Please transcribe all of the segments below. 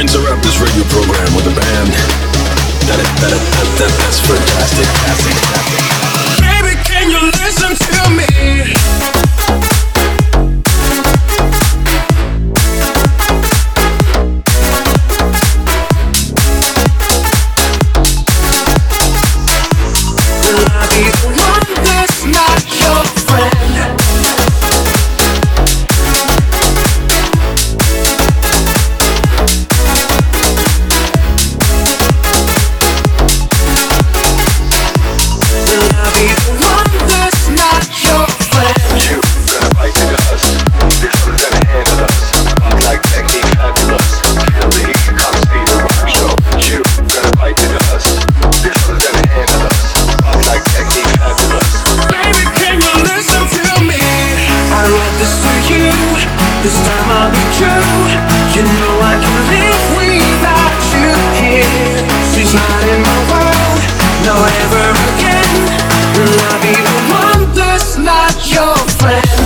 interrupt this radio program with a band. This time I'll be true. You know I can live without you here. She's not in my world, no ever again. Will I be the one that's not your friend?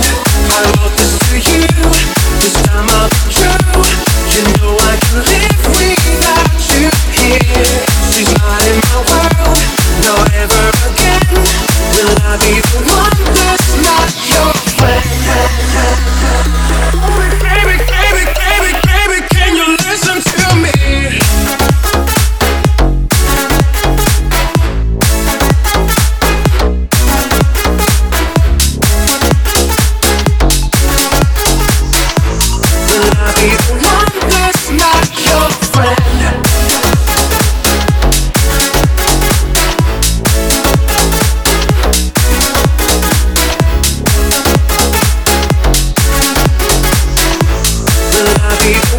I'll be